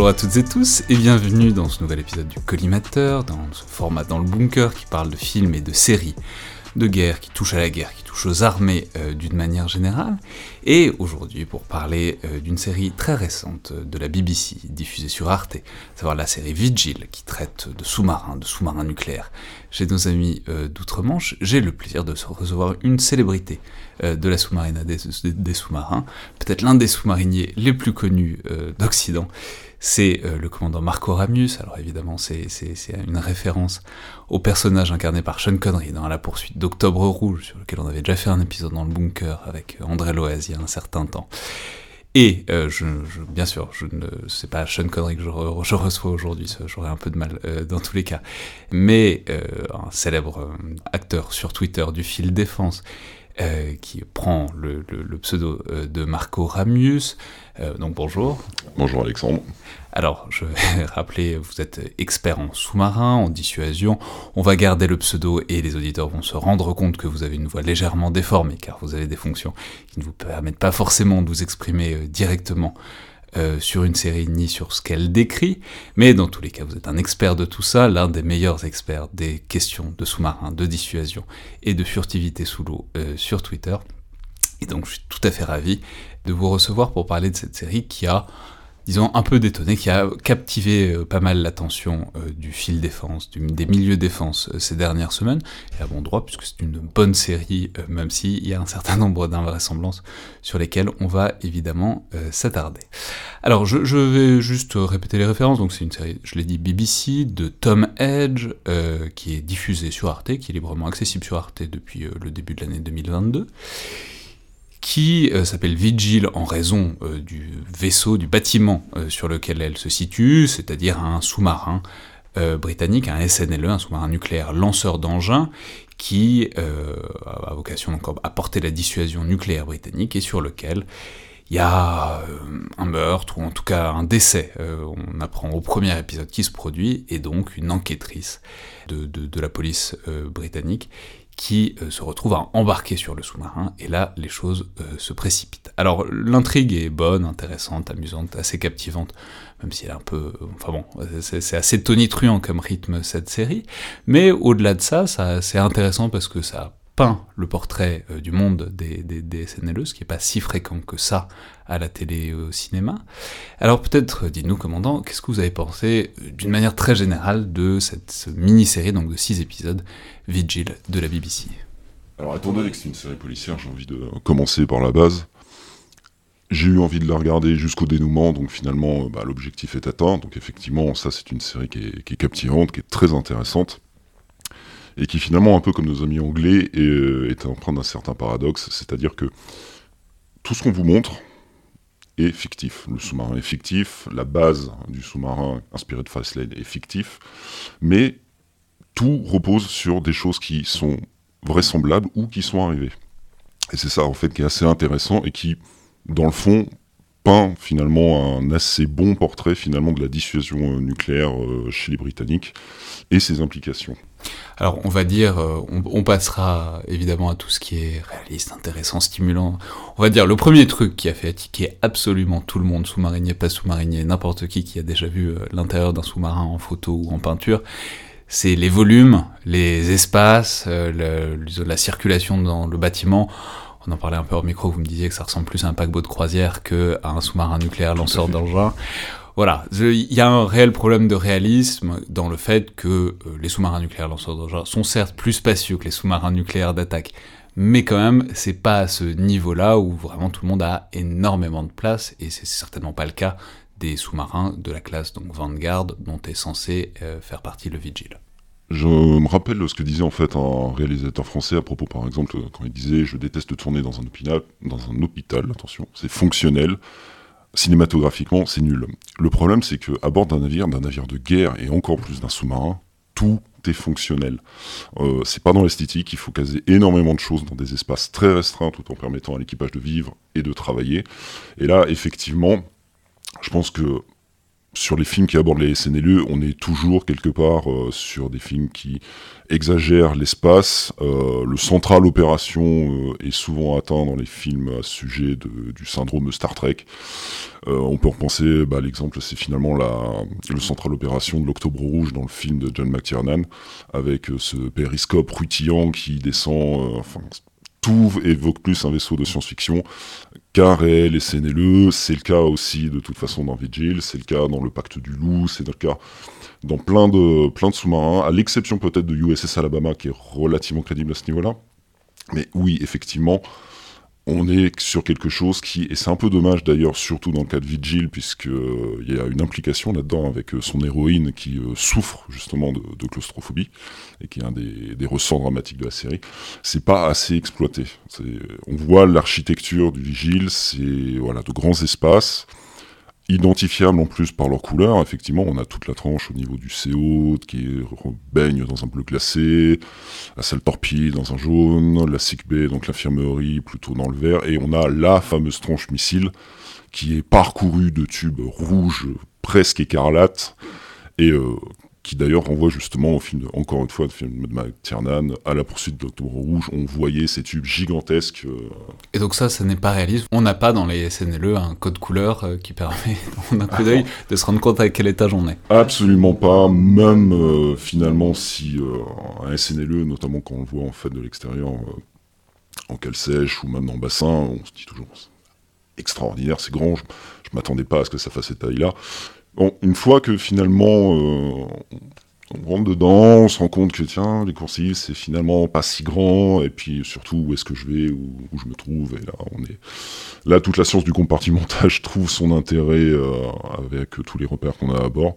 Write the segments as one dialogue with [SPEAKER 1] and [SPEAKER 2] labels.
[SPEAKER 1] Bonjour à toutes et tous et bienvenue dans ce nouvel épisode du Collimateur, dans ce format dans le bunker qui parle de films et de séries de guerre, qui touchent à la guerre, qui touchent aux armées euh, d'une manière générale. Et aujourd'hui pour parler euh, d'une série très récente de la BBC, diffusée sur Arte, à savoir la série Vigil, qui traite de sous-marins, de sous-marins nucléaires. Chez nos amis euh, d'outre-Manche, j'ai le plaisir de recevoir une célébrité de la sous-marine des, sous-marins, peut-être l'un des sous-mariniers les plus connus d'Occident c'est euh, le commandant Marco Ramius. Alors évidemment, c'est une référence au personnage incarné par Sean Connery dans La poursuite d'Octobre Rouge, sur lequel on avait déjà fait un épisode dans le bunker avec André Loez il y a un certain temps. Et euh, je, bien sûr, je ne sais pas Sean Connery que je, reçois aujourd'hui, j'aurais un peu de mal euh, dans tous les cas, mais un célèbre acteur sur Twitter du fil défense qui prend le, le pseudo de Marco Ramius. donc bonjour.
[SPEAKER 2] Bonjour Alexandre.
[SPEAKER 1] Alors, je vais rappeler, vous êtes expert en sous-marin, en dissuasion. On va garder le pseudo et les auditeurs vont se rendre compte que vous avez une voix légèrement déformée, car vous avez des fonctions qui ne vous permettent pas forcément de vous exprimer euh, directement euh, sur une série ni sur ce qu'elle décrit, mais dans tous les cas, vous êtes un expert de tout ça, l'un des meilleurs experts des questions de sous-marin, de dissuasion et de furtivité sous l'eau euh, sur Twitter. Et donc, je suis tout à fait ravi de vous recevoir pour parler de cette série qui a disons, un peu détonné, qui a captivé euh, pas mal l'attention euh, du fil défense, des milieux défense euh, ces dernières semaines, et à bon droit, puisque c'est une bonne série, même s'il y a un certain nombre d'invraisemblances sur lesquelles on va évidemment s'attarder. Alors, je, vais juste répéter les références, donc c'est une série, je l'ai dit, BBC, de Tom Edge, qui est diffusée sur Arte, qui est librement accessible sur Arte depuis le début de l'année 2022 qui euh, s'appelle Vigil en raison euh, du vaisseau, du bâtiment euh, sur lequel elle se situe, c'est-à-dire un sous-marin britannique, un SNLE, un sous-marin nucléaire lanceur d'engins, qui a vocation donc à porter la dissuasion nucléaire britannique et sur lequel il y a un meurtre, ou en tout cas un décès, on apprend au premier épisode qui se produit, et donc une enquêtrice de, de la police britannique qui euh, se retrouve à embarquer sur le sous-marin, et là, les choses euh, se précipitent. Alors, l'intrigue est bonne, intéressante, amusante, assez captivante, même si elle est un peu... Enfin bon, c'est assez tonitruant comme rythme, cette série, mais au-delà de ça, ça c'est intéressant parce que ça le portrait euh, du monde des, des, SNLE, ce qui n'est pas si fréquent que ça à la télé et au cinéma. Alors peut-être, dites-nous, commandant, qu'est-ce que vous avez pensé, d'une manière très générale, de cette mini-série, donc de 6 épisodes, Vigil, de la BBC
[SPEAKER 2] Alors étant donné que c'est une série policière, j'ai envie de commencer par la base. J'ai eu envie de la regarder jusqu'au dénouement, donc finalement bah, l'objectif est atteint. Donc effectivement, ça c'est une série qui est captivante, qui est très intéressante et qui finalement, un peu comme nos amis anglais, est, euh, empreint d'un certain paradoxe, c'est-à-dire que tout ce qu'on vous montre est fictif. Le sous-marin est fictif, la base du sous-marin inspiré de Fastlane est fictif, mais tout repose sur des choses qui sont vraisemblables ou qui sont arrivées. Et c'est ça en fait qui est assez intéressant et qui, dans le fond, peint finalement un assez bon portrait finalement de la dissuasion euh, nucléaire euh, chez les Britanniques et ses implications.
[SPEAKER 1] Alors on va dire, euh, on, passera évidemment à tout ce qui est réaliste, intéressant, stimulant. On va dire le premier truc qui a fait attiquer absolument tout le monde, sous-marinier, pas sous-marinier, n'importe qui qui a déjà vu l'intérieur d'un sous-marin en photo ou en peinture, c'est les volumes, les espaces, la circulation dans le bâtiment on en parlait un peu hors micro, vous me disiez que ça ressemble plus à un paquebot de croisière qu'à un sous-marin nucléaire lanceur d'engins. Voilà, il y a un réel problème de réalisme dans le fait que euh, les sous-marins nucléaires lanceurs d'engins sont certes plus spacieux que les sous-marins nucléaires d'attaque, mais quand même, c'est pas à ce niveau-là où vraiment tout le monde a énormément de place, et c'est certainement pas le cas des sous-marins de la classe donc Vanguard dont est censé euh, faire partie le Vigil.
[SPEAKER 2] Je me rappelle ce que disait en fait un réalisateur français à propos, par exemple, quand il disait Je déteste tourner dans un hôpital, dans un hôpital, attention, c'est fonctionnel, cinématographiquement, c'est nul. Le problème, c'est qu'à bord d'un navire, d'un navire de guerre et encore plus d'un sous-marin, tout est fonctionnel. Euh, c'est pas dans l'esthétique, il faut caser énormément de choses dans des espaces très restreints tout en permettant à l'équipage de vivre et de travailler. Et là, effectivement, je pense que sur les films qui abordent les SNLE, on est toujours quelque part euh, sur des films qui exagèrent l'espace. Euh, le central opération euh, est souvent atteint dans les films à sujet du syndrome Star Trek. on peut repenser, bah, l'exemple, c'est finalement le central opération de l'Octobre Rouge dans le film de John McTiernan, avec ce périscope rutilant qui descend. Tout évoque plus un vaisseau de science-fiction qu'un réel et. C'est le cas aussi de toute façon dans Vigil, c'est le cas dans le Pacte du Loup, c'est le cas dans plein de, plein de sous-marins, à l'exception peut-être de USS Alabama qui est relativement crédible à ce niveau-là. Mais oui, effectivement, on est sur quelque chose qui, et c'est un peu dommage d'ailleurs, surtout dans le cas de Vigil, puisqu'il euh, y a une implication là-dedans avec euh, son héroïne qui euh, souffre justement de, claustrophobie, et qui est un des, ressorts dramatiques de la série, c'est pas assez exploité. On voit l'architecture du Vigil, c'est voilà, de grands espaces, identifiables en plus par leur couleur. Effectivement, on a toute la tranche au niveau du CO qui baigne dans un bleu glacé, la salle torpille dans un jaune, la sick donc l'infirmerie plutôt dans le vert, et on a la fameuse tranche missile qui est parcourue de tubes rouges presque écarlates et euh, qui d'ailleurs renvoie justement au film, encore une fois, le film de McTiernan, à la poursuite de l'Octobre Rouge. On voyait ces tubes gigantesques. Euh.
[SPEAKER 1] Et donc ça, ça n'est pas réaliste. On n'a pas dans les SNLE un code couleur euh, qui permet, en un coup d'œil, de se rendre compte à quel étage on est.
[SPEAKER 2] Absolument pas. Même euh, finalement, si un SNLE, notamment quand on le voit en fait de l'extérieur, en cale sèche ou même dans le bassin, on se dit toujours extraordinaire, c'est grand. Je, je m'attendais pas à ce que ça fasse cette taille-là. Bon, une fois que finalement euh, on rentre dedans, on se rend compte que tiens, les coursives c'est finalement pas si grand, et puis surtout où est-ce que je vais, où, je me trouve, et là on est là toute la science du compartimentage trouve son intérêt euh, avec tous les repères qu'on a à bord,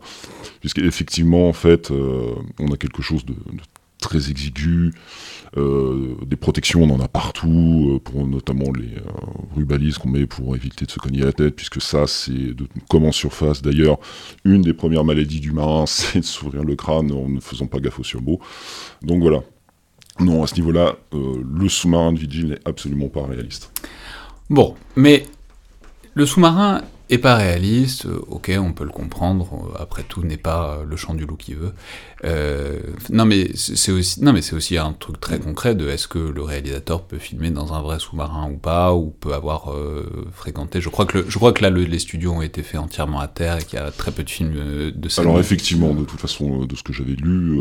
[SPEAKER 2] puisqu'effectivement en fait euh, on a quelque chose de très exigu. Euh, des protections, on en a partout, euh, pour notamment les euh, rubalises qu'on met pour éviter de se cogner la tête, puisque ça, c'est comme en surface. D'ailleurs, une des premières maladies du marin, c'est de s'ouvrir le crâne en ne faisant pas gaffe au surbeau. Donc voilà. Non, à ce niveau-là, le sous-marin de Vigil n'est absolument pas réaliste.
[SPEAKER 1] Bon, mais le sous-marin est pas réaliste, ok, on peut le comprendre, après tout n'est pas le chant du loup qui veut, euh, non mais c'est aussi aussi un truc très concret de est-ce que le réalisateur peut filmer dans un vrai sous-marin ou pas ou peut avoir euh, fréquenté. Je crois que je crois que là les studios ont été faits entièrement à terre et qu'il y a très peu de films euh, de
[SPEAKER 2] ça. Alors effectivement, de toute façon, de ce que j'avais lu,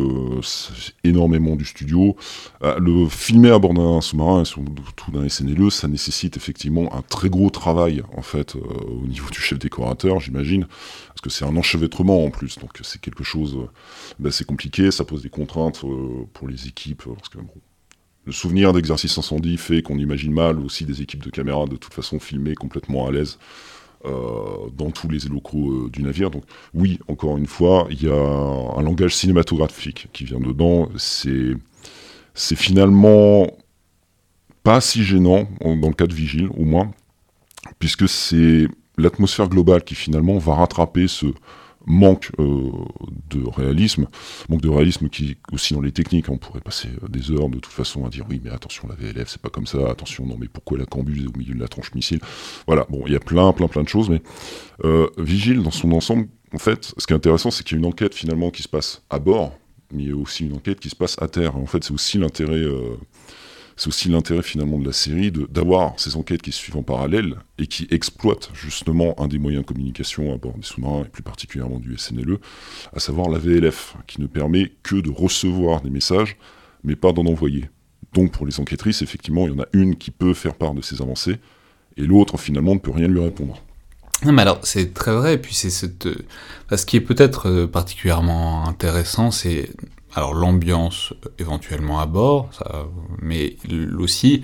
[SPEAKER 2] énormément du studio. le filmer à bord d'un sous-marin, surtout d'un SNLE, ça nécessite effectivement un très gros travail en fait au niveau du chef décorateur, j'imagine, parce que c'est un enchevêtrement en plus, donc c'est quelque chose d'assez compliqué, ça pose des contraintes euh, pour les équipes, parce que le souvenir d'exercice incendie fait qu'on imagine mal aussi des équipes de caméras de toute façon filmées complètement à l'aise euh, dans tous les locaux euh, du navire. Donc oui, encore une fois, il y a un langage cinématographique qui vient dedans. C'est c'est finalement pas si gênant dans le cas de Vigile, au moins, puisque c'est l'atmosphère globale qui finalement va rattraper ce manque euh, de réalisme, manque de réalisme qui aussi dans les techniques, on pourrait passer euh, des heures de toute façon à dire oui mais attention la VLF c'est pas comme ça, attention non mais pourquoi la cambuse au milieu de la tranche missile, voilà bon il y a plein plein plein de choses mais euh, Vigile dans son ensemble en fait ce qui est intéressant c'est qu'il y a une enquête finalement qui se passe à bord mais il y a aussi une enquête qui se passe à terre. En fait c'est aussi l'intérêt c'est aussi l'intérêt finalement de la série d'avoir ces enquêtes qui se suivent en parallèle et qui exploitent justement un des moyens de communication à bord des sous-marins et plus particulièrement du SNLE, à savoir la VLF, qui ne permet que de recevoir des messages, mais pas d'en envoyer. Donc pour les enquêtrices, effectivement, il y en a une qui peut faire part de ces avancées, et l'autre finalement ne peut rien lui répondre.
[SPEAKER 1] Non, mais alors c'est très vrai, et puis c'est cette. Ce qui est peut-être euh, particulièrement intéressant, c'est alors l'ambiance éventuellement à bord, mais aussi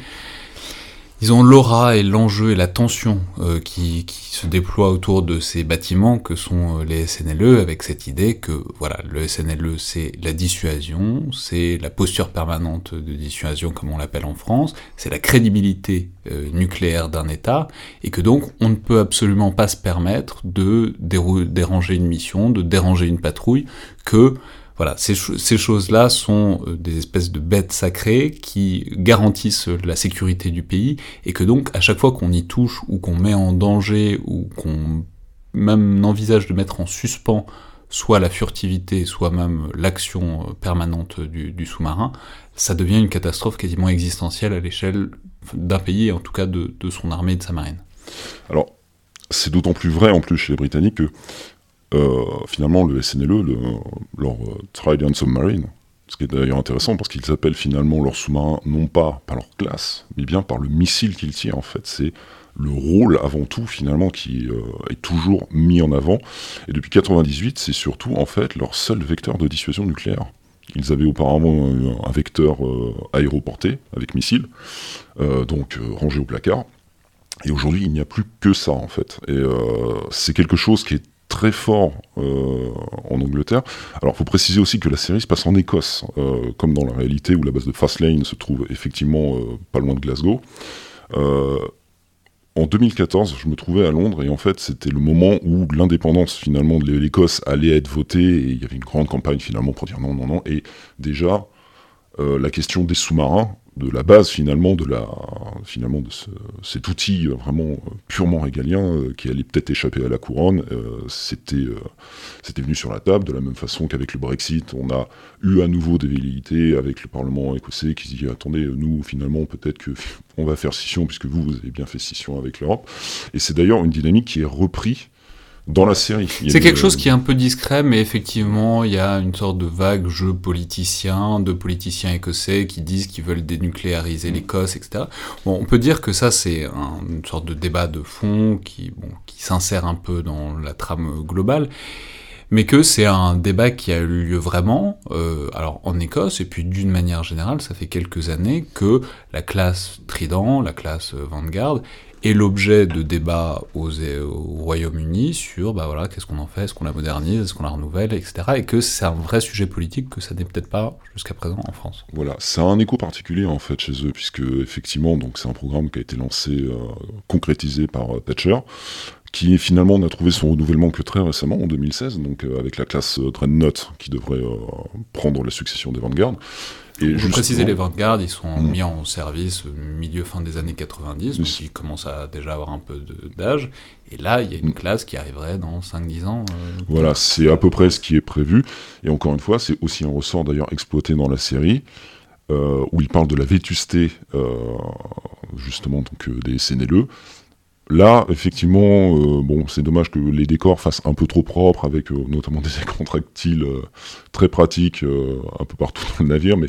[SPEAKER 1] ils ont l'aura et l'enjeu et la tension euh, qui, qui, se déploie autour de ces bâtiments que sont euh, les SNLE, avec cette idée que voilà, le SNLE c'est la dissuasion, c'est la posture permanente de dissuasion comme on l'appelle en France, c'est la crédibilité euh, nucléaire d'un État, et que donc on ne peut absolument pas se permettre de déranger une mission, de déranger une patrouille, que voilà, ces, choses-là sont euh, des espèces de bêtes sacrées qui garantissent la sécurité du pays et que donc à chaque fois qu'on y touche ou qu'on met en danger ou qu'on même envisage de mettre en suspens soit la furtivité, soit même l'action permanente du, sous-marin, ça devient une catastrophe quasiment existentielle à l'échelle d'un pays, en tout cas de, son armée et de sa marine.
[SPEAKER 2] Alors, c'est d'autant plus vrai en plus chez les Britanniques que euh, finalement le SNLE, le, leur euh, Trident Submarine, ce qui est d'ailleurs intéressant parce qu'ils appellent finalement leur sous-marin non pas par leur classe, mais bien par le missile qu'ils tirent en fait. C'est le rôle avant tout finalement qui euh, est toujours mis en avant. Et depuis 98, c'est surtout en fait leur seul vecteur de dissuasion nucléaire. Ils avaient auparavant un vecteur euh, aéroporté avec missile, euh, donc rangé au placard. Et aujourd'hui, il n'y a plus que ça en fait. Et c'est quelque chose qui est très fort en Angleterre. Alors, il faut préciser aussi que la série se passe en Écosse, comme dans la réalité où la base de Fastlane se trouve effectivement pas loin de Glasgow en 2014, je me trouvais à Londres et en fait, c'était le moment où l'indépendance finalement de l'Écosse allait être votée et il y avait une grande campagne finalement pour dire non, non, non. Et déjà, euh, la question des sous-marins de la base finalement de la finalement de cet outil vraiment euh, purement régalien euh, qui allait peut-être échapper à la couronne euh, c'était c'était venu sur la table de la même façon qu'avec le Brexit on a eu à nouveau des velléités avec le Parlement écossais qui dit attendez nous finalement peut-être que on va faire scission puisque vous vous avez bien fait scission avec l'Europe. Et c'est d'ailleurs une dynamique qui est reprise dans la série.
[SPEAKER 1] C'est quelque chose qui est un peu discret, mais effectivement, il y a une sorte de vague jeu politicien, de politiciens écossais qui disent qu'ils veulent dénucléariser l'Écosse, etc. Bon, on peut dire que ça, c'est une sorte de débat de fond qui, bon, qui s'insère un peu dans la trame globale, mais que c'est un débat qui a eu lieu vraiment, euh, alors en Écosse, et puis d'une manière générale, ça fait quelques années que la classe Trident, la classe Vanguard, est l'objet de débats au Royaume-Uni sur bah voilà, qu'est-ce qu'on en fait, est-ce qu'on la modernise, est-ce qu'on la renouvelle, etc. Et que c'est un vrai sujet politique que ça n'est peut-être pas jusqu'à présent en France.
[SPEAKER 2] Voilà, c'est un écho particulier en fait chez eux, puisque effectivement, donc c'est un programme qui a été lancé, euh, concrétisé par euh, Thatcher, qui finalement n'a trouvé son renouvellement que très récemment, en 2016, donc euh, avec la classe Dreadnought qui devrait prendre la succession des Vanguard.
[SPEAKER 1] Et Pour préciser, les Vanguard, ils sont mm. mis en service milieu fin des années 90, donc ils commencent à déjà avoir un peu d'âge. Et là, il y a une mm. classe qui arriverait dans 5-10 ans.
[SPEAKER 2] Euh, voilà, c'est à peu près ce qui est prévu. Et encore une fois, c'est aussi un ressort d'ailleurs exploité dans la série, euh, où il parle de la vétusté, euh, justement, donc, des SNLE. Là, effectivement, bon, c'est dommage que les décors fassent un peu trop propres, avec notamment des écrans tactiles très pratiques un peu partout dans le navire, mais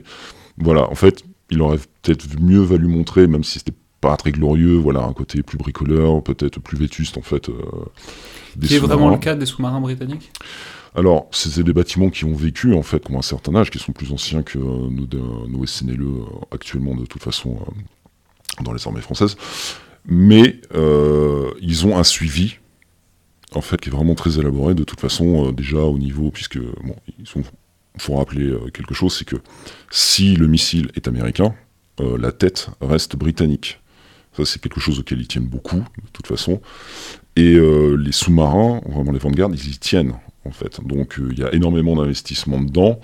[SPEAKER 2] voilà, en fait, il aurait peut-être mieux valu montrer, même si c'était pas très glorieux, voilà, un côté plus bricoleur, peut-être plus vétuste, en fait.
[SPEAKER 1] des qui est vraiment le cas des sous-marins britanniques?
[SPEAKER 2] Alors, c'est des bâtiments qui ont vécu, en fait, ont un certain âge, qui sont plus anciens que nos, nos SNLE actuellement, de toute façon, dans les armées françaises mais euh, ils ont un suivi en fait qui est vraiment très élaboré. De toute façon euh, déjà au niveau puisque bon il faut rappeler euh, quelque chose c'est que si le missile est américain la tête reste britannique. Ça c'est quelque chose auquel ils tiennent beaucoup de toute façon. Et les sous-marins vraiment les Vanguard ils y tiennent donc il y a énormément d'investissement dedans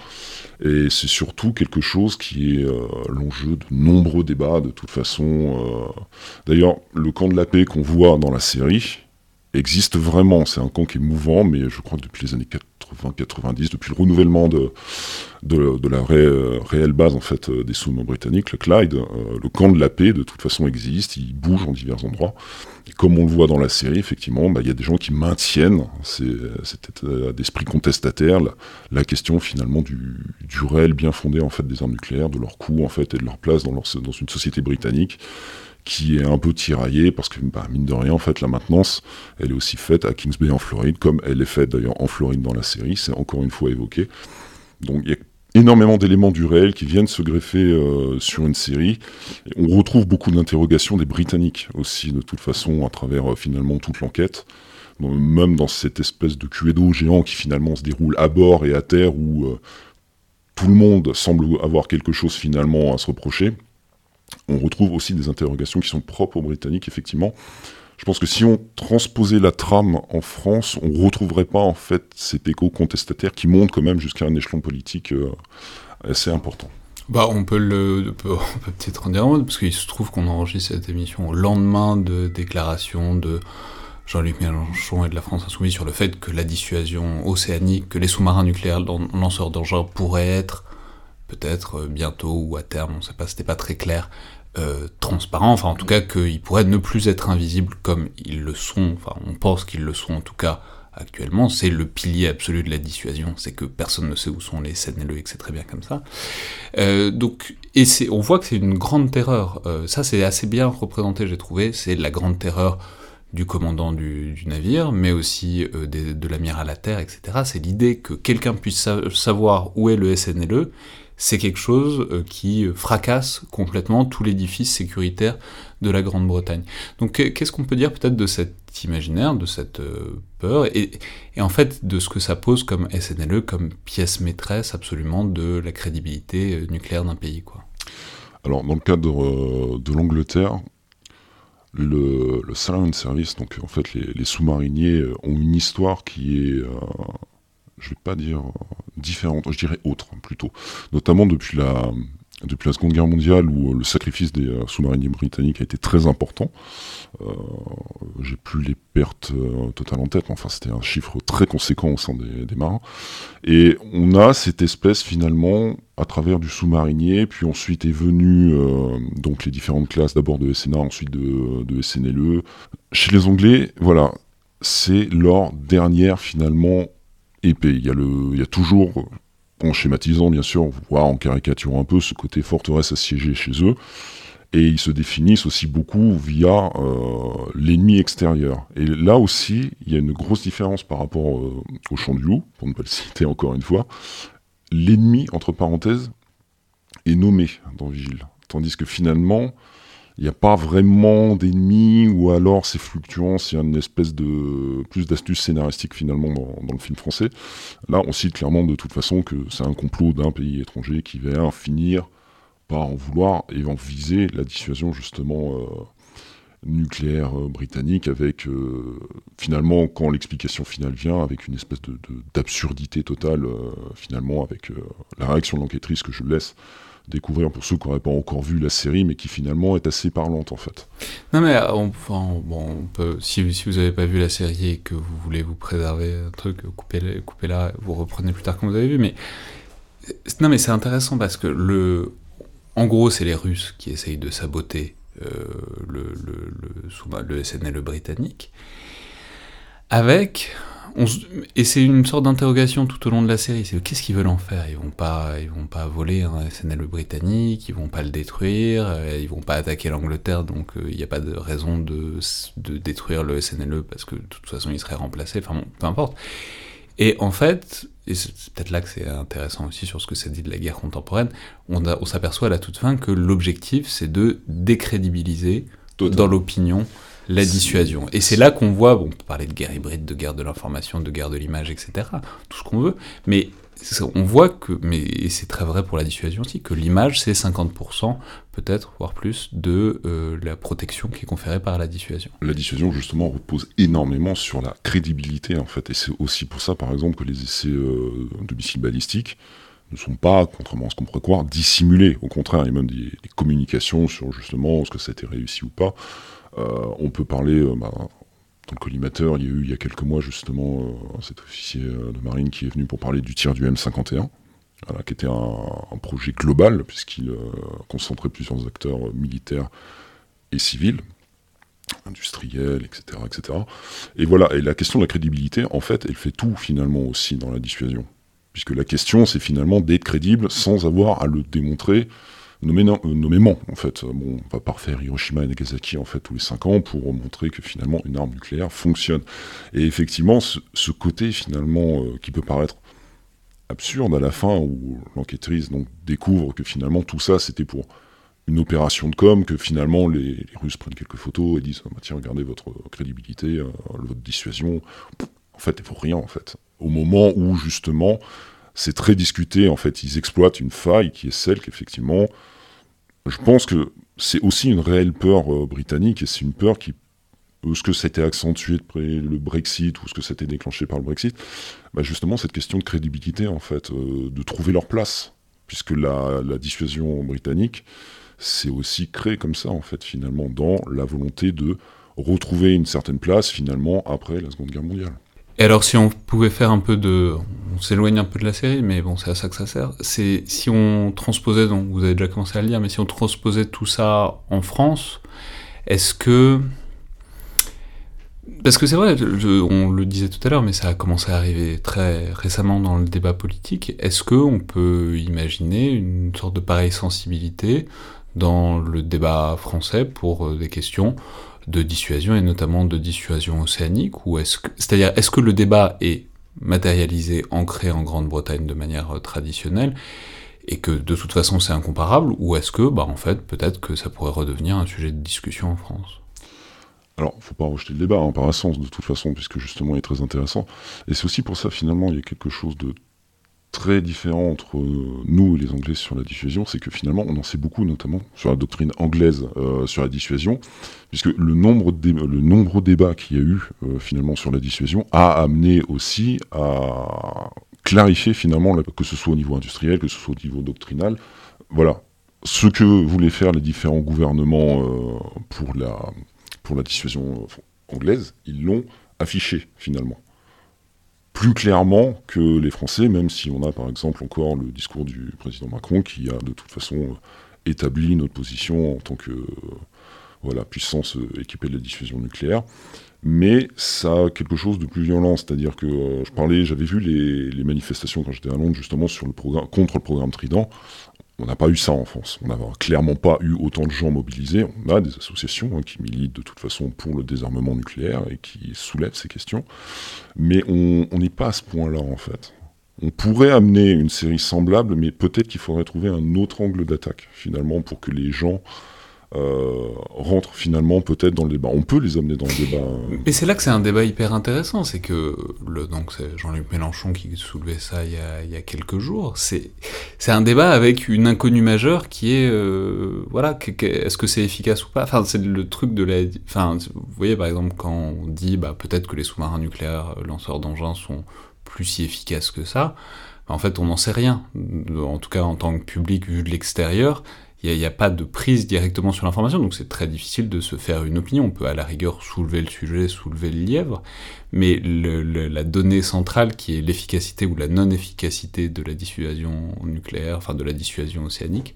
[SPEAKER 2] et c'est surtout quelque chose qui est euh, l'enjeu de nombreux débats de toute façon. Euh. D'ailleurs, le camp de la paix qu'on voit dans la série existe vraiment. C'est un camp qui est mouvant, mais je crois que depuis les années 80-90, depuis le renouvellement de, la réelle base en fait des sous-marins britanniques, le Clyde, euh, le camp de la paix de toute façon existe, il bouge en divers endroits. Et comme on le voit dans la série, effectivement, bah, il y a des gens qui maintiennent cet état d'esprit contestataire, la, question finalement du, réel bien fondé en fait des armes nucléaires, de leur coût en fait et de leur place dans une société britannique qui est un peu tiraillée parce que bah, mine de rien en fait la maintenance elle est aussi faite à Kings Bay en Floride comme elle est faite d'ailleurs en Floride dans la série c'est encore une fois évoqué donc il y a énormément d'éléments du réel qui viennent se greffer euh, sur une série. on retrouve beaucoup d'interrogations des Britanniques aussi, de toute façon, à travers euh, finalement toute l'enquête. Même dans cette espèce de d'eau géant qui finalement se déroule à bord et à terre, où euh, tout le monde semble avoir quelque chose finalement à se reprocher. On retrouve aussi des interrogations qui sont propres aux Britanniques, effectivement, je pense que si on transposait la trame en France, on ne retrouverait pas en fait cet écho contestataire qui monte quand même jusqu'à un échelon politique euh, assez important.
[SPEAKER 1] Bah, on peut le, peut, peut-être en dire un mot, parce qu'il se trouve qu'on enregistre cette émission au lendemain de déclarations de Jean-Luc Mélenchon et de la France Insoumise sur le fait que la dissuasion océanique, que les sous-marins nucléaires lanceurs d'engins pourraient être peut-être euh, bientôt ou à terme, on ne sait pas, c'était pas très clair, euh, transparent, enfin en tout cas qu'ils pourraient ne plus être invisibles comme ils le sont, enfin on pense qu'ils le sont en tout cas actuellement, c'est le pilier absolu de la dissuasion, c'est que personne ne sait où sont les SNLE et que c'est très bien comme ça. Euh, donc, et on voit que c'est une grande terreur, ça c'est assez bien représenté j'ai trouvé, c'est la grande terreur du commandant du, navire, mais aussi de l'amiral à terre, etc. C'est l'idée que quelqu'un puisse savoir où est le SNLE, c'est quelque chose euh, qui fracasse complètement tout l'édifice sécuritaire de la Grande-Bretagne. Donc qu'est-ce qu'on peut dire peut-être de cet imaginaire, de cette euh, peur, et, en fait de ce que ça pose comme SNLE, comme pièce maîtresse absolument de la crédibilité euh, nucléaire d'un pays quoi?
[SPEAKER 2] Alors dans le cadre de l'Angleterre, le, le Service, donc en fait les, sous-mariniers ont une histoire qui est je vais pas dire différente, je dirais autre plutôt. Notamment depuis la, depuis la Seconde Guerre mondiale où le sacrifice des euh, sous-mariniers britanniques a été très important. Euh, j'ai plus les pertes euh, totales en tête, mais enfin c'était un chiffre très conséquent au sein des, marins. Et on a cette espèce finalement à travers du sous-marinier, puis ensuite est venu donc les différentes classes, d'abord de SNA, ensuite de, de SNLE. Chez les Anglais, voilà, c'est leur dernière finalement épée. Il y a, il y a toujours, en schématisant bien sûr, voire en caricaturant un peu, ce côté forteresse assiégée chez eux. Et ils se définissent aussi beaucoup via euh, l'ennemi extérieur. Et là aussi, il y a une grosse différence par rapport euh, au champ du loup, pour ne pas le citer encore une fois. L'ennemi, entre parenthèses, est nommé dans Vigile. Tandis que finalement, il n'y a pas vraiment d'ennemis, ou alors c'est fluctuant, c'est une espèce de plus d'astuce scénaristique finalement dans, le film français. Là, on cite clairement de toute façon que c'est un complot d'un pays étranger qui va finir par en vouloir et en viser la dissuasion justement euh, nucléaire euh, britannique avec euh, finalement quand l'explication finale vient avec une espèce de d'absurdité totale finalement avec la réaction de l'enquêtrice que je laisse découvrir pour ceux qui n'auraient pas encore vu la série, mais qui finalement est assez parlante en fait.
[SPEAKER 1] Non mais on, bon, si, vous n'avez pas vu la série et que vous voulez vous préserver un truc, coupez-la, coupez vous reprenez plus tard quand vous avez vu, mais non mais c'est intéressant parce que le, en gros c'est les Russes qui essayent de saboter euh, le, le, le SNL britannique, avec et c'est une sorte d'interrogation tout au long de la série. C'est qu'est-ce qu'ils veulent en faire? Ils vont pas, ils vont pas voler un SNL britannique, ils vont pas le détruire, euh, ils vont pas attaquer l'Angleterre, donc euh, il n'y a pas de raison de, de, détruire le SNLE parce que de toute façon il serait remplacé. Enfin bon, peu importe. Et en fait, et c'est peut-être là que c'est intéressant aussi sur ce que ça dit de la guerre contemporaine, on, on s'aperçoit à la toute fin que l'objectif c'est de décrédibiliser dans l'opinion la dissuasion. Et c'est là qu'on voit, bon, on peut parler de guerre hybride, de guerre de l'information, de guerre de l'image, etc., tout ce qu'on veut, mais on voit que, mais c'est très vrai pour la dissuasion aussi, que l'image c'est 50%, peut-être, voire plus, de euh, la protection qui est conférée par la dissuasion.
[SPEAKER 2] La dissuasion justement repose énormément sur la crédibilité en fait, et c'est aussi pour ça par exemple que les essais euh, de missiles balistiques ne sont pas, contrairement à ce qu'on pourrait croire, dissimulés. Au contraire, il y a même des, des communications sur justement ce que ça a été réussi ou pas. Euh, on peut parler, euh, dans le collimateur, il y a eu il y a quelques mois justement euh, cet officier de marine qui est venu pour parler du tir du M51. qui était un, projet global, puisqu'il concentrait plusieurs acteurs militaires et civils, industriels, etc., etc. Et voilà, et la question de la crédibilité, en fait, elle fait tout finalement aussi dans la dissuasion. Puisque la question, c'est finalement d'être crédible sans avoir à le démontrer euh, nommément, en fait. Bon, on va pas refaire Hiroshima et Nagasaki, en fait, tous les 5 ans pour montrer que finalement une arme nucléaire fonctionne. Et effectivement, ce, côté, finalement, euh, qui peut paraître absurde à la fin, où l'enquêtrice découvre que finalement tout ça, c'était pour une opération de com, que finalement les, Russes prennent quelques photos et disent ah, bah, tiens, regardez votre crédibilité, euh, votre dissuasion. En fait, il faut rien, en fait. Au moment où, justement, c'est très discuté, en fait, ils exploitent une faille qui est celle qu'effectivement, je pense que c'est aussi une réelle peur euh, britannique, et c'est une peur qui est-ce que ça a été accentué après le Brexit ou est-ce que ça a été déclenché par le Brexit bah Justement, cette question de crédibilité, en fait, euh, de trouver leur place. Puisque la, dissuasion britannique, c'est aussi créé comme ça, en fait, finalement, dans la volonté de retrouver une certaine place finalement après la Seconde Guerre mondiale.
[SPEAKER 1] Et alors si on pouvait faire un peu de... On s'éloigne un peu de la série, mais bon, c'est à ça que ça sert. C'est si on transposait, donc vous avez déjà commencé à le dire, mais si on transposait tout ça en France, est-ce que... Parce que c'est vrai, on le disait tout à l'heure, mais ça a commencé à arriver très récemment dans le débat politique. Est-ce qu'on peut imaginer une sorte de pareille sensibilité dans le débat français pour euh, des questions de dissuasion et notamment de dissuasion océanique ou est-ce que, c'est-à-dire est-ce que le débat est matérialisé, ancré en Grande-Bretagne de manière euh, traditionnelle et que de toute façon c'est incomparable ou est-ce que bah en fait peut-être que ça pourrait redevenir un sujet de discussion en France?
[SPEAKER 2] Alors, faut pas rejeter le débat, hein, par essence, de toute façon, puisque justement, il est très intéressant. Et c'est aussi pour ça, finalement, il y a quelque chose de très différent entre nous et les Anglais sur la dissuasion, c'est que finalement on en sait beaucoup, notamment sur la doctrine anglaise euh, sur la dissuasion, puisque le nombre de débats qu'il y a eu euh, finalement sur la dissuasion a amené aussi à clarifier finalement, que ce soit au niveau industriel, que ce soit au niveau doctrinal, voilà, ce que voulaient faire les différents gouvernements euh, pour la dissuasion anglaise, ils l'ont affiché finalement plus clairement que les Français, même si on a par exemple encore le discours du président Macron qui a de toute façon établi notre position en tant que voilà, puissance équipée de la diffusion nucléaire. Mais ça a quelque chose de plus violent, c'est-à-dire que euh, je parlais, j'avais vu les, les, manifestations quand j'étais à Londres justement sur le contre le programme Trident. On n'a pas eu ça en France. On n'a clairement pas eu autant de gens mobilisés. On a des associations hein, qui militent de toute façon pour le désarmement nucléaire et qui soulèvent ces questions. Mais on n'est pas à ce point-là en fait. On pourrait amener une série semblable, mais peut-être qu'il faudrait trouver un autre angle d'attaque finalement pour que les gens euh, rentrent finalement peut-être dans le débat. On peut les amener dans le débat.
[SPEAKER 1] Mais c'est là que c'est un débat hyper intéressant, c'est que le, donc c'est Jean-Luc Mélenchon qui soulevait ça il y a, il y a quelques jours. C'est c'est un débat avec une inconnue majeure qui est euh, voilà, est-ce que c'est efficace ou pas? Enfin, c'est le truc de la. Enfin, vous voyez par exemple quand on dit bah peut-être que les sous-marins nucléaires euh, lanceurs d'engins sont plus si efficaces que ça. En fait, on n'en sait rien. En tout cas, en tant que public vu de l'extérieur, il n'y a, pas de prise directement sur l'information, donc c'est très difficile de se faire une opinion. On peut à la rigueur soulever le sujet, soulever le lièvre, mais la donnée centrale qui est l'efficacité ou la non-efficacité de la dissuasion nucléaire, enfin de la dissuasion océanique,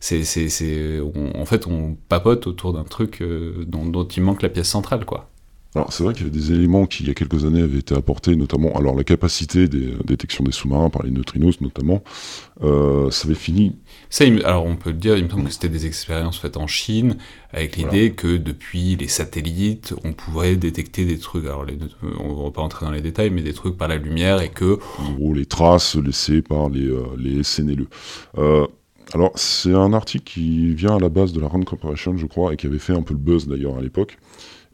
[SPEAKER 1] c'est, en fait, on papote autour d'un truc euh, dont, dont il manque la pièce centrale, quoi.
[SPEAKER 2] Alors c'est vrai qu'il y avait des éléments qui, il y a quelques années, avaient été apportés, notamment, alors la capacité des détections des sous-marins par les neutrinos notamment, euh, ça avait fini.
[SPEAKER 1] Ça, alors on peut le dire, il me semble que c'était des expériences faites en Chine, avec l'idée que depuis les satellites, on pourrait détecter des trucs, alors les, on va pas entrer dans les détails, mais des trucs par la lumière et que...
[SPEAKER 2] En gros, les traces laissées par les, euh, les SNLE. Euh, alors, c'est un article qui vient à la base de la Rand Corporation, je crois, et qui avait fait un peu le buzz d'ailleurs à l'époque.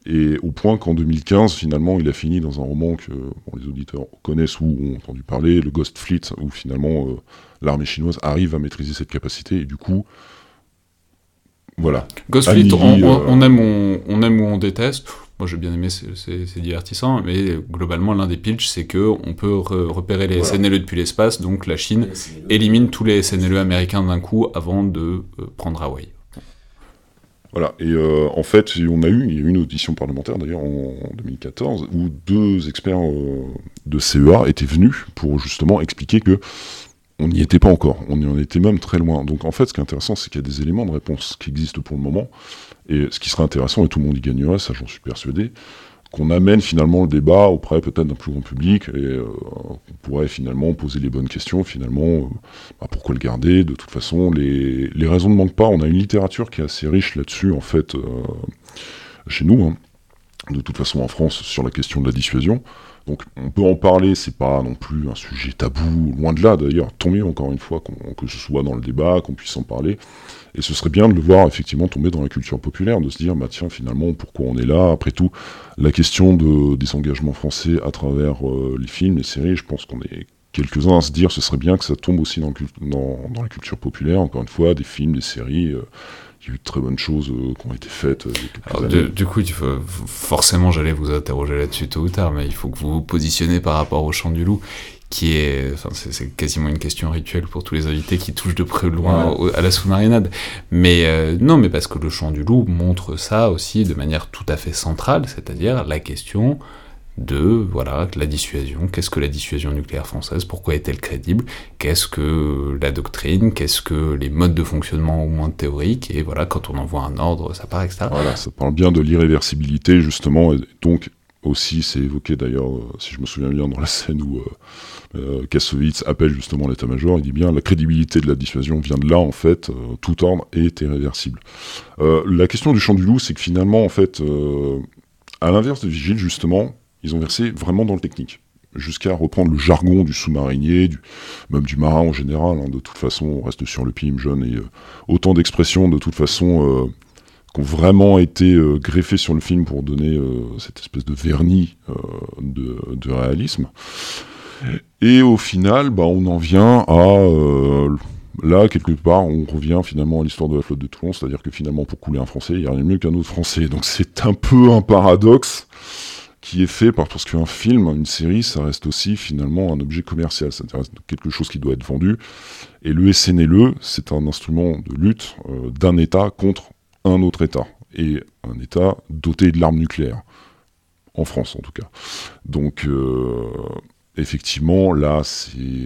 [SPEAKER 2] Et au point qu'en 2015, finalement, il a fini dans un roman que les auditeurs connaissent ou ont entendu parler, le Ghost Fleet, où finalement euh, l'armée chinoise arrive à maîtriser cette capacité et du coup, voilà.
[SPEAKER 1] Ghost Fleet, euh, on, aime, on, aime ou on déteste. Moi, j'ai bien aimé, c'est divertissant, mais globalement, l'un des pitchs, c'est que on peut repérer les SNLE depuis l'espace, donc la Chine élimine tous les SNLE américains d'un coup avant de euh, prendre Hawaï.
[SPEAKER 2] Voilà, et euh, en fait, on a eu, il y a eu une audition parlementaire d'ailleurs en, 2014, où deux experts euh, de CEA étaient venus pour justement expliquer que on n'y était pas encore, on y en était même très loin. Donc en fait, ce qui est intéressant, c'est qu'il y a des éléments de réponse qui existent pour le moment, et ce qui serait intéressant, et tout le monde y gagnerait, ça j'en suis persuadé, qu'on amène finalement le débat auprès peut-être d'un plus grand public et euh, on pourrait finalement poser les bonnes questions finalement euh, bah, pourquoi le garder? De toute façon les, raisons ne manquent pas on a une littérature qui est assez riche là-dessus en fait euh, chez nous hein. de toute façon en France sur la question de la dissuasion donc on peut en parler, c'est pas non plus un sujet tabou, loin de là d'ailleurs, tant encore une fois que ce soit dans le débat, qu'on puisse en parler. Et ce serait bien de le voir effectivement tomber dans la culture populaire, de se dire, bah tiens, finalement, pourquoi on est là? Après tout, la question de, des engagements français à travers euh, les films, les séries, je pense qu'on est quelques-uns à se dire, ce serait bien que ça tombe aussi dans, la culture populaire, encore une fois, des films, des séries. Euh, y a eu de très bonnes choses euh, qui ont été faites.
[SPEAKER 1] du coup, il faut, forcément, j'allais vous interroger là-dessus tôt ou tard, mais il faut que vous vous positionnez par rapport au Chant du Loup, qui est, enfin, c'est quasiment une question rituelle pour tous les invités qui touchent de près ou de loin à la sous-marinade. Mais euh, non, mais parce que le chant du loup montre ça aussi de manière tout à fait centrale, c'est-à-dire la question de voilà la dissuasion. Qu'est-ce que la dissuasion nucléaire française? Pourquoi est-elle crédible? Qu'est-ce que la doctrine? Qu'est-ce que les modes de fonctionnement au moins théoriques? Et voilà, quand on envoie un ordre, ça part, etc.
[SPEAKER 2] Voilà, ça parle bien de l'irréversibilité justement, et donc aussi, c'est évoqué d'ailleurs, euh, si je me souviens bien, dans la scène où euh, euh, Kassovitz appelle justement l'état-major, il dit bien la crédibilité de la dissuasion vient de là, en fait, tout ordre est irréversible. la question du chant du loup, c'est que finalement, en fait, à l'inverse de Vigile, justement, ils ont versé vraiment dans le technique jusqu'à reprendre le jargon du sous-marinier, même du marin en général. Hein. de toute façon, on reste sur le PIM jeune et autant d'expressions de toute façon qui ont vraiment été euh, greffés sur le film pour donner euh, cette espèce de vernis euh, de, réalisme. Et au final, bah, on en vient à là, quelque part, on revient finalement à l'histoire de la flotte de Toulon, c'est-à-dire que finalement, pour couler un Français, il n'y a rien de mieux qu'un autre Français. Donc c'est un peu un paradoxe qui est fait parce qu'un film, une série, ça reste aussi finalement un objet commercial, ça reste quelque chose qui doit être vendu. Et le SNLE, c'est un instrument de lutte d'un État contre un autre État, et un État doté de l'arme nucléaire, en France en tout cas. Donc euh, effectivement, là,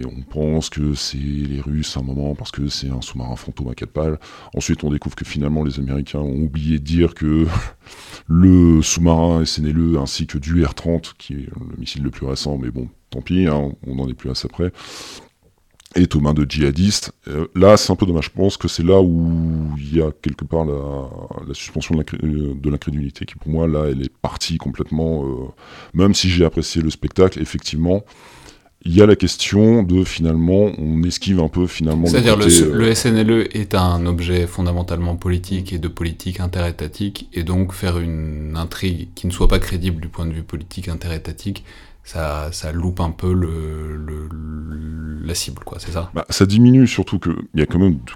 [SPEAKER 2] on pense que c'est les Russes à un moment parce que c'est un sous-marin fantôme à quatre pales. Ensuite, on découvre que finalement, les Américains ont oublié de dire que le sous-marin SNLE ainsi que du R-30, qui est le missile le plus récent, mais bon, tant pis, hein, on n'en est plus à ça près, est aux mains de djihadistes. Euh, là, c'est un peu dommage. Je pense que c'est là où il y a quelque part la, suspension de l'incrédulité qui, pour moi, là, elle est partie complètement. Euh, même si j'ai apprécié le spectacle, effectivement, il y a la question de finalement, on esquive un peu finalement.
[SPEAKER 1] C'est-à-dire le, euh, le, SNLE est un objet fondamentalement politique et de politique interétatique, et donc faire une intrigue qui ne soit pas crédible du point de vue politique interétatique, ça, ça loupe un peu le, la cible, quoi, c'est ça?
[SPEAKER 2] Bah, Ça diminue surtout qu'il y a quand même de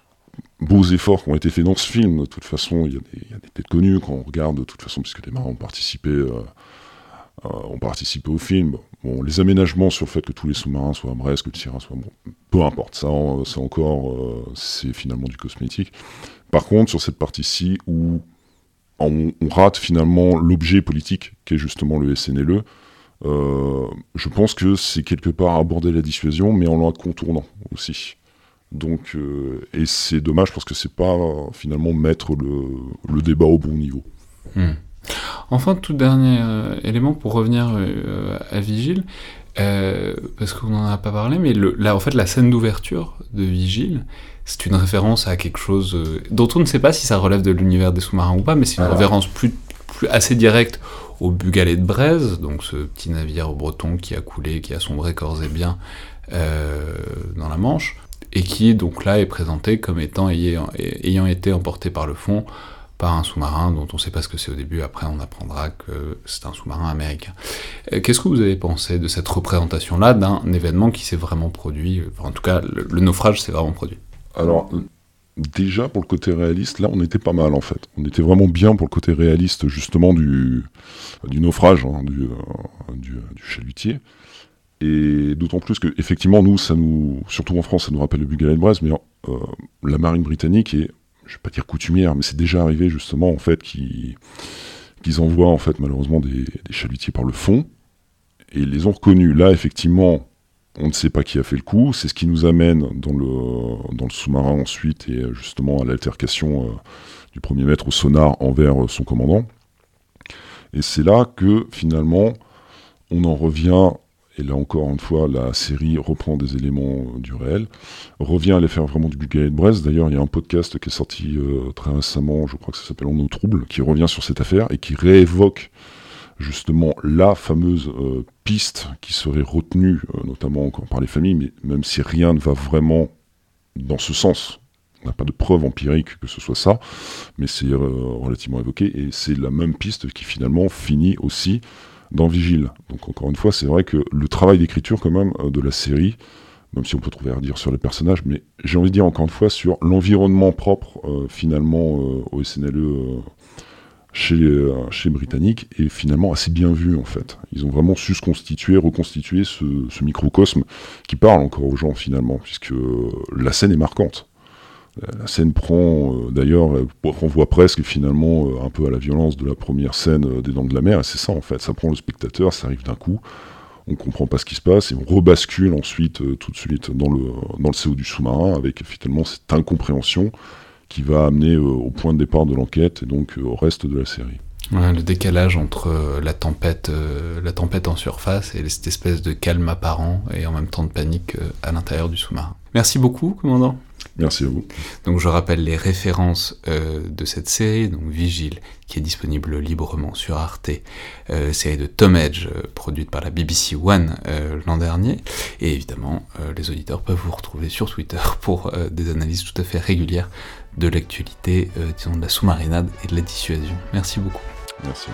[SPEAKER 2] beaux efforts qui ont été faits dans ce film. De toute façon, il y, a des têtes connues quand on regarde, de toute façon, puisque des marins ont participé, euh, euh, ont participé au film. Bon, les aménagements sur le fait que tous les sous-marins soient à Brest, que le tir soit bon, peu importe, ça, c'est encore, euh, c'est finalement du cosmétique. Par contre, sur cette partie-ci où on, on, rate finalement l'objet politique qui est justement le SNLE, euh, je pense que c'est quelque part aborder la dissuasion, mais en la contournant aussi. Donc, euh, et c'est dommage parce que c'est pas finalement mettre le, débat au bon niveau.
[SPEAKER 1] Hmm. Enfin, tout dernier euh, élément pour revenir à Vigile, parce qu'on n'en a pas parlé, mais là, en fait, la scène d'ouverture de Vigile, c'est une référence à quelque chose dont on ne sait pas si ça relève de l'univers des sous-marins ou pas, mais c'est une référence plus, plus assez directe au Bugalet de Braise, donc ce petit navire breton qui a coulé, qui a sombré corps et bien euh, dans la Manche, et qui donc là est présenté comme étant ayant, été emporté par le fond par un sous-marin dont on ne sait pas ce que c'est au début, après on apprendra que c'est un sous-marin américain. Euh, qu'est-ce que vous avez pensé de cette représentation-là d'un événement qui s'est vraiment produit, en tout cas le naufrage s'est vraiment produit?
[SPEAKER 2] Alors, déjà pour le côté réaliste, là on était pas mal en fait. On était vraiment bien pour le côté réaliste justement du, naufrage, hein, du, euh, du, chalutier. Et d'autant plus que effectivement nous, ça nous, surtout en France, ça nous rappelle le Bugalet de Brest, mais euh, la marine britannique est, je vais pas dire coutumière, mais c'est déjà arrivé justement en fait qu'ils envoient en fait malheureusement des, des chalutiers par le fond et ils les ont reconnus. Là effectivement, on ne sait pas qui a fait le coup. C'est ce qui nous amène dans le, sous-marin ensuite et euh, justement à l'altercation euh, du premier maître au sonar envers euh, son commandant. Et c'est là que finalement on en revient, et là encore une fois la série reprend des éléments du réel, revient à les faire vraiment du Bulgarie de Brest. D'ailleurs il y a un podcast qui est sorti très récemment, je crois que ça s'appelle En eau trouble, qui revient sur cette affaire et qui réévoque justement la fameuse euh, piste qui serait retenue, euh, notamment encore par les familles, mais même si rien ne va vraiment dans ce sens, on n'a pas de preuve empirique que ce soit ça, mais c'est euh, relativement évoqué, et c'est la même piste qui finalement finit aussi dans Vigile. Donc encore une fois, c'est vrai que le travail d'écriture quand même de la série, même si on peut trouver à dire sur les personnages, mais j'ai envie de dire encore une fois sur l'environnement propre finalement au SNLE chez, euh, les Britanniques est finalement assez bien vu en fait. Ils ont vraiment su se constituer, reconstituer ce, microcosme qui parle encore aux gens finalement, puisque la scène est marquante. La scène prend, euh, d'ailleurs, renvoie presque finalement euh, un peu à la violence de la première scène euh, des Dents de la Mer, et c'est ça en fait, ça prend le spectateur, ça arrive d'un coup, on comprend pas ce qui se passe, et on rebascule ensuite tout de suite dans le, dans le CO du sous-marin, avec finalement cette incompréhension qui va amener au point de départ de l'enquête, et donc au reste de la série.
[SPEAKER 1] le décalage entre la tempête, la tempête en surface et cette espèce de calme apparent et en même temps de panique à l'intérieur du sous-marin. Merci beaucoup, commandant.
[SPEAKER 2] Merci à vous.
[SPEAKER 1] Donc je rappelle les références euh, de cette série, donc Vigile, qui est disponible librement sur Arte, euh, série de Tom Edge, euh, produite par la BBC One l'an dernier, et évidemment les auditeurs peuvent vous retrouver sur Twitter pour des analyses tout à fait régulières de l'actualité, disons de la sous-marinade et de la dissuasion. Merci beaucoup.
[SPEAKER 2] Merci.